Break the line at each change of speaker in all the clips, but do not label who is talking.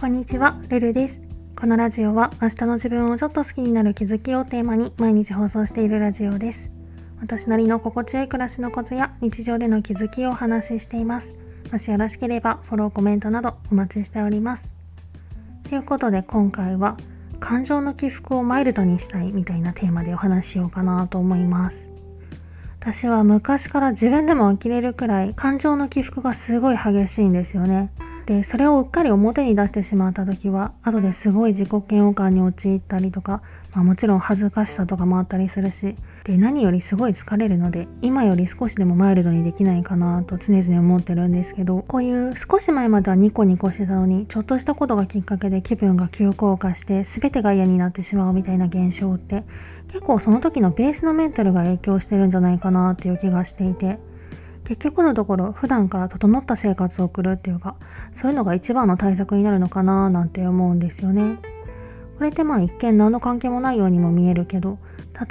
こんにちは、ルルです。このラジオは明日の自分をちょっと好きになる気づきをテーマに毎日放送しているラジオです。私なりの心地よい暮らしのコツや日常での気づきをお話ししています。もしよろしければフォロー、コメントなどお待ちしております。ということで今回は感情の起伏をマイルドにしたいみたいなテーマでお話しようかなと思います。私は昔から自分でも呆れるくらい感情の起伏がすごい激しいんですよね。で、それをうっかり表に出してしまった時は、後ですごい自己嫌悪感に陥ったりとか、まあもちろん恥ずかしさとかもあったりするし、で、何よりすごい疲れるので、今より少しでもマイルドにできないかなと常々思ってるんですけど、こういう少し前まではニコニコしてたのに、ちょっとしたことがきっかけで気分が急降下して、全てが嫌になってしまうみたいな現象って、結構その時のベースのメンタルが影響してるんじゃないかなっていう気がしていて、結局のところ普段から整った生活を送るっていうかそういうのが一番の対策になるのかななんて思うんですよね。これってまあ一見何の関係もないようにも見えるけど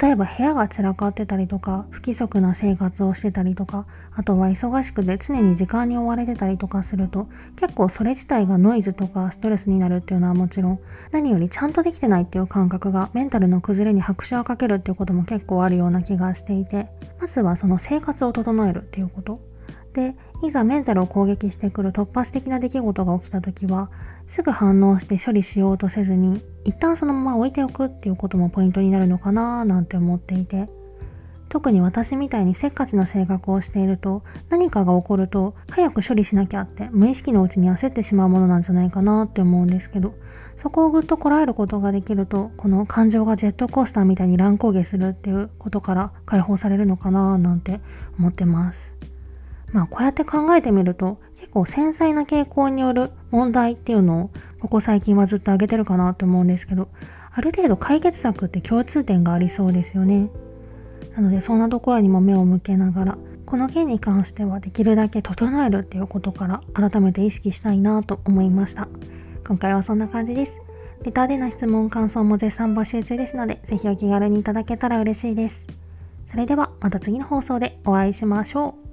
例えば部屋が散らかってたりとか不規則な生活をしてたりとかあとは忙しくて常に時間に追われてたりとかすると結構それ自体がノイズとかストレスになるっていうのはもちろん何よりちゃんとできてないっていう感覚がメンタルの崩れに拍手をかけるっていうことも結構あるような気がしていてずはその生活を整えるっていうこと。でいざメンタルを攻撃してくる突発的な出来事が起きた時はすぐ反応して処理しようとせずに一旦そのまま置いておくっていうこともポイントになるのかななんて思っていて。特に私みたいにせっかちな性格をしていると何かが起こると早く処理しなきゃって無意識のうちに焦ってしまうものなんじゃないかなって思うんですけどそこをぐっとこらえることができるとこの感情がジェットコースターみたいに乱高下するっていうことから解放されるのかななんて思ってます。まあこうやって考えてみると結構繊細な傾向による問題っていうのをここ最近はずっと挙げてるかなと思うんですけどある程度解決策って共通点がありそうですよね。なのでそんなところにも目を向けながらこの件に関してはできるだけ整えるっていうことから改めて意識したいなと思いました。今回はそんな感じです。レターでの質問感想も絶賛募集中ですので是非お気軽にいただけたら嬉しいです。それではまた次の放送でお会いしましょう。